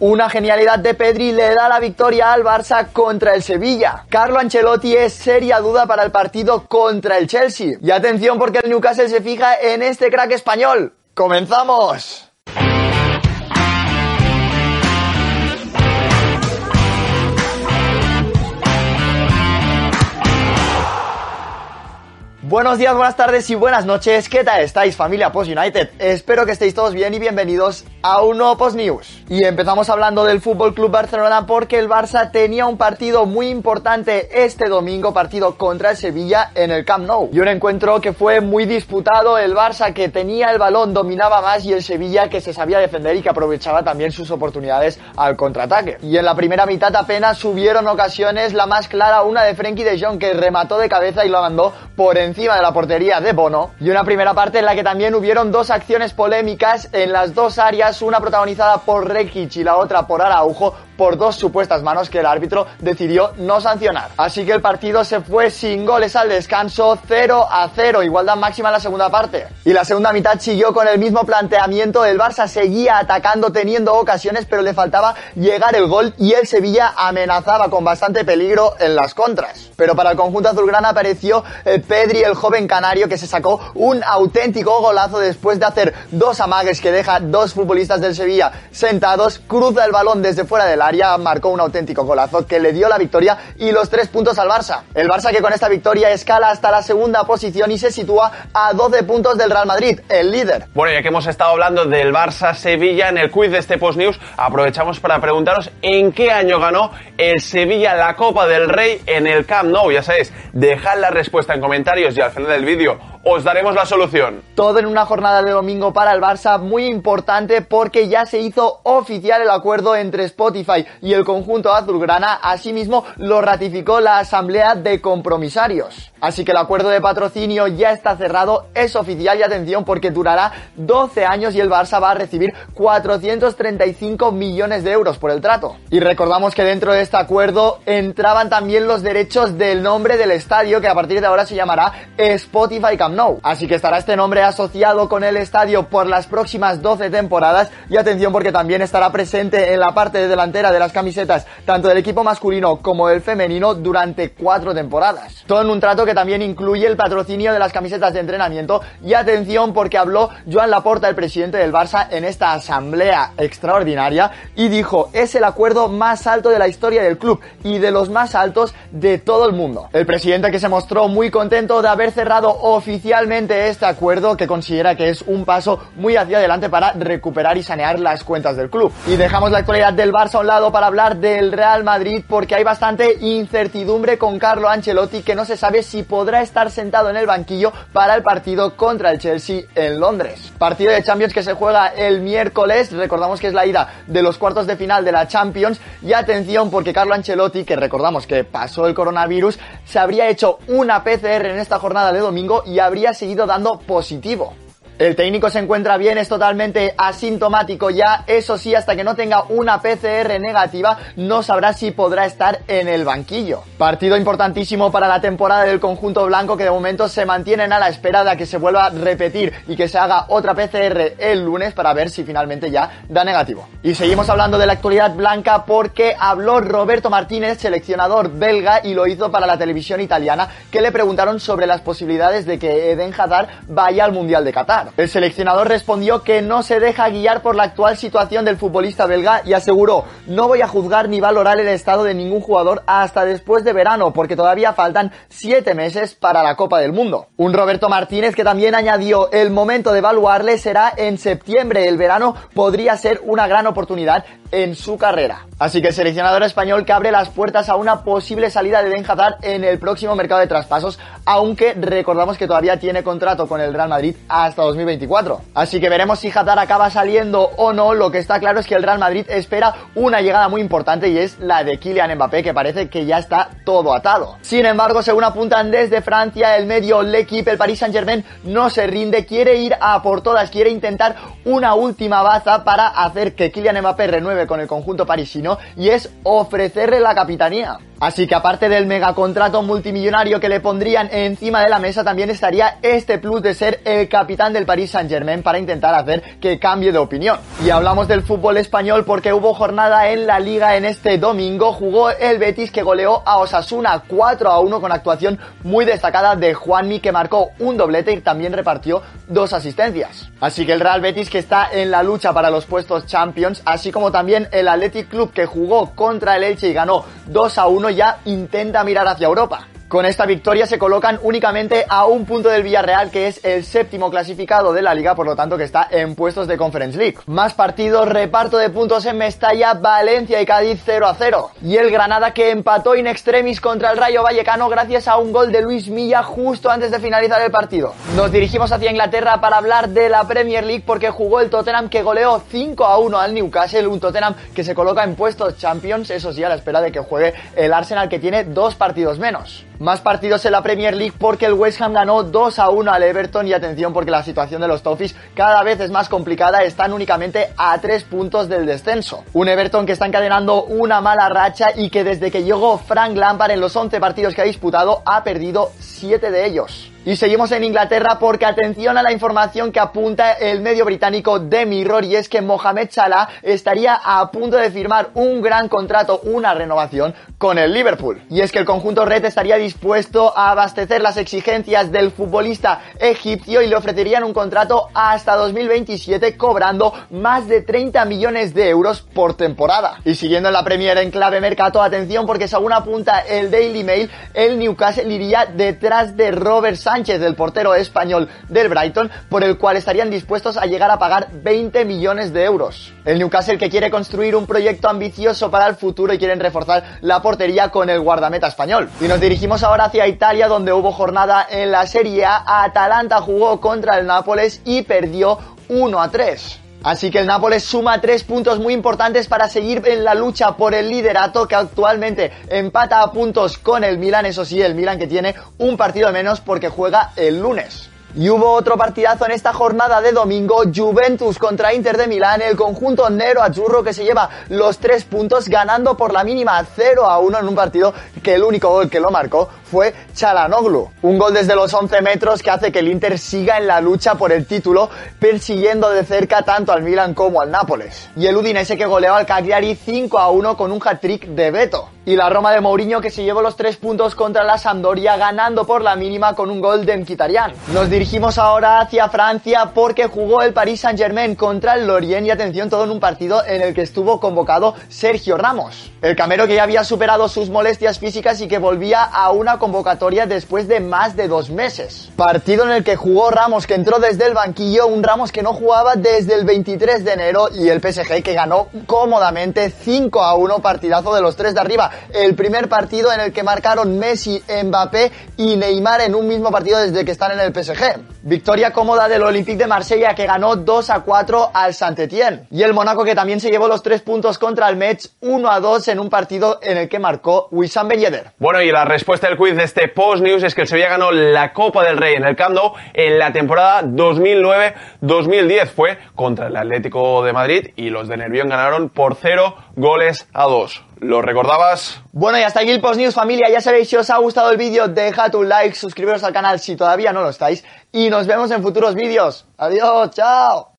Una genialidad de Pedri le da la victoria al Barça contra el Sevilla. Carlo Ancelotti es seria duda para el partido contra el Chelsea. Y atención porque el Newcastle se fija en este crack español. ¡Comenzamos! Buenos días, buenas tardes y buenas noches. ¿Qué tal estáis, familia Post United? Espero que estéis todos bien y bienvenidos a un nuevo Post News. Y empezamos hablando del Fútbol Club Barcelona porque el Barça tenía un partido muy importante este domingo, partido contra el Sevilla en el Camp Nou. Y un encuentro que fue muy disputado, el Barça que tenía el balón dominaba más y el Sevilla que se sabía defender y que aprovechaba también sus oportunidades al contraataque. Y en la primera mitad apenas subieron ocasiones, la más clara una de Frenkie de Jong que remató de cabeza y lo mandó por encima de la portería de Bono y una primera parte en la que también hubieron dos acciones polémicas en las dos áreas, una protagonizada por Rekic y la otra por Araujo, por dos supuestas manos que el árbitro decidió no sancionar. Así que el partido se fue sin goles al descanso, 0 a 0, igualdad máxima en la segunda parte. Y la segunda mitad siguió con el mismo planteamiento, el Barça seguía atacando teniendo ocasiones, pero le faltaba llegar el gol y el Sevilla amenazaba con bastante peligro en las contras. Pero para el conjunto azulgrana apareció eh, Pedri, el joven canario, que se sacó un auténtico golazo después de hacer dos amagues que deja dos futbolistas del Sevilla sentados, cruza el balón desde fuera del marcó un auténtico golazo que le dio la victoria y los tres puntos al Barça. El Barça que con esta victoria escala hasta la segunda posición y se sitúa a 12 puntos del Real Madrid, el líder. Bueno, ya que hemos estado hablando del Barça-Sevilla en el quiz de este Post News, aprovechamos para preguntaros en qué año ganó el Sevilla la Copa del Rey en el Camp Nou. Ya sabéis, dejad la respuesta en comentarios y al final del vídeo os daremos la solución. Todo en una jornada de domingo para el Barça muy importante porque ya se hizo oficial el acuerdo entre Spotify y el conjunto azulgrana, asimismo lo ratificó la asamblea de compromisarios. Así que el acuerdo de patrocinio ya está cerrado, es oficial y atención porque durará 12 años y el Barça va a recibir 435 millones de euros por el trato. Y recordamos que dentro de este acuerdo entraban también los derechos del nombre del estadio que a partir de ahora se llamará Spotify Camp Nou. Así que estará este nombre asociado con el estadio por las próximas 12 temporadas y atención porque también estará presente en la parte delantera de las camisetas tanto del equipo masculino como del femenino durante cuatro temporadas. Todo en un trato que también incluye el patrocinio de las camisetas de entrenamiento y atención porque habló Joan Laporta, el presidente del Barça, en esta asamblea extraordinaria y dijo es el acuerdo más alto de la historia del club y de los más altos de todo el mundo. El presidente que se mostró muy contento de haber cerrado oficialmente este acuerdo que considera que es un paso muy hacia adelante para recuperar y sanear las cuentas del club. Y dejamos la actualidad del Barça a un lado para hablar del Real Madrid porque hay bastante incertidumbre con Carlo Ancelotti que no se sabe si podrá estar sentado en el banquillo para el partido contra el Chelsea en Londres. Partido de Champions que se juega el miércoles, recordamos que es la ida de los cuartos de final de la Champions y atención porque Carlo Ancelotti, que recordamos que pasó el coronavirus, se habría hecho una PCR en esta jornada de domingo y habría seguido dando positivo. El técnico se encuentra bien, es totalmente asintomático ya, eso sí, hasta que no tenga una PCR negativa, no sabrá si podrá estar en el banquillo. Partido importantísimo para la temporada del conjunto blanco que de momento se mantienen a la espera de que se vuelva a repetir y que se haga otra PCR el lunes para ver si finalmente ya da negativo. Y seguimos hablando de la actualidad blanca porque habló Roberto Martínez, seleccionador belga, y lo hizo para la televisión italiana, que le preguntaron sobre las posibilidades de que Eden Hazard vaya al Mundial de Qatar. El seleccionador respondió que no se deja guiar por la actual situación del futbolista belga y aseguró, no voy a juzgar ni valorar el estado de ningún jugador hasta después de verano, porque todavía faltan siete meses para la Copa del Mundo. Un Roberto Martínez que también añadió, el momento de evaluarle será en septiembre, el verano podría ser una gran oportunidad en su carrera. Así que el seleccionador español que abre las puertas a una posible salida de Den Hazard en el próximo mercado de traspasos, aunque recordamos que todavía tiene contrato con el Real Madrid hasta 2024. Así que veremos si Hazard acaba saliendo o no. Lo que está claro es que el Real Madrid espera una llegada muy importante y es la de Kylian Mbappé, que parece que ya está todo atado. Sin embargo, según apuntan desde Francia, el medio L'Equipe, el Paris Saint Germain, no se rinde, quiere ir a por todas, quiere intentar una última baza para hacer que Kylian Mbappé renueve 2009 con el conjunto parisino y es ofrecerle la capitanía. Así que aparte del megacontrato multimillonario que le pondrían encima de la mesa, también estaría este plus de ser el capitán del Paris Saint Germain para intentar hacer que cambie de opinión. Y hablamos del fútbol español porque hubo jornada en la liga en este domingo. Jugó el Betis que goleó a Osasuna 4 a 1 con actuación muy destacada de Juanmi que marcó un doblete y también repartió dos asistencias. Así que el Real Betis que está en la lucha para los puestos Champions, así como también el Athletic Club que jugó contra el Elche y ganó 2 a 1 ya intenta mirar hacia Europa. Con esta victoria se colocan únicamente a un punto del Villarreal, que es el séptimo clasificado de la liga, por lo tanto que está en puestos de Conference League. Más partidos, reparto de puntos en Mestalla, Valencia y Cádiz 0 a 0. Y el Granada que empató in extremis contra el Rayo Vallecano gracias a un gol de Luis Milla justo antes de finalizar el partido. Nos dirigimos hacia Inglaterra para hablar de la Premier League porque jugó el Tottenham que goleó 5 a 1 al Newcastle, un Tottenham que se coloca en puestos Champions, eso sí, a la espera de que juegue el Arsenal que tiene dos partidos menos. Más partidos en la Premier League porque el West Ham ganó 2 a 1 al Everton y atención porque la situación de los Toffees cada vez es más complicada, están únicamente a 3 puntos del descenso. Un Everton que está encadenando una mala racha y que desde que llegó Frank Lampard en los 11 partidos que ha disputado ha perdido 7 de ellos. Y seguimos en Inglaterra porque atención a la información que apunta el medio británico The Mirror y es que Mohamed Salah estaría a punto de firmar un gran contrato, una renovación con el Liverpool. Y es que el conjunto red estaría dispuesto a abastecer las exigencias del futbolista egipcio y le ofrecerían un contrato hasta 2027 cobrando más de 30 millones de euros por temporada. Y siguiendo en la Premier en clave mercado, atención porque según apunta el Daily Mail, el Newcastle iría detrás de Robert Sánchez Sánchez, del portero español del Brighton, por el cual estarían dispuestos a llegar a pagar 20 millones de euros. El Newcastle que quiere construir un proyecto ambicioso para el futuro y quieren reforzar la portería con el guardameta español. Y nos dirigimos ahora hacia Italia donde hubo jornada en la Serie A. Atalanta jugó contra el Nápoles y perdió 1 a 3. Así que el Nápoles suma tres puntos muy importantes para seguir en la lucha por el liderato que actualmente empata a puntos con el Milan, eso sí, el Milan que tiene un partido menos porque juega el lunes. Y hubo otro partidazo en esta jornada de domingo, Juventus contra Inter de Milán, el conjunto Nero Azzurro que se lleva los tres puntos ganando por la mínima 0 a 1 en un partido que el único gol que lo marcó fue Chalanoglu. Un gol desde los 11 metros que hace que el Inter siga en la lucha por el título, persiguiendo de cerca tanto al Milan como al Nápoles. Y el Udinese que goleó al Cagliari 5 a 1 con un hat-trick de Beto. Y la Roma de Mourinho que se llevó los tres puntos contra la Sampdoria ganando por la mínima con un gol de Mkhitaryan. Nos dirigimos ahora hacia Francia porque jugó el Paris Saint Germain contra el Lorient y atención todo en un partido en el que estuvo convocado Sergio Ramos. El camero que ya había superado sus molestias físicas y que volvía a una convocatoria después de más de dos meses. Partido en el que jugó Ramos que entró desde el banquillo, un Ramos que no jugaba desde el 23 de enero y el PSG que ganó cómodamente 5 a 1 partidazo de los tres de arriba el primer partido en el que marcaron Messi, Mbappé y Neymar en un mismo partido desde que están en el PSG. Victoria cómoda del Olympique de Marsella que ganó 2 a 4 al Saint-Étienne. Y el Mónaco que también se llevó los tres puntos contra el Metz 1 a 2 en un partido en el que marcó Wissam Ben. Bueno, y la respuesta del quiz de este Post News es que el Sevilla ganó la Copa del Rey en el Camp Nou en la temporada 2009-2010. Fue contra el Atlético de Madrid y los de Nervión ganaron por 0 goles a 2. ¿Lo recordabas? Bueno, y hasta aquí el Post News, familia. Ya sabéis, si os ha gustado el vídeo, dejad un like, suscribiros al canal si todavía no lo estáis. Y nos vemos en futuros vídeos. Adiós, chao.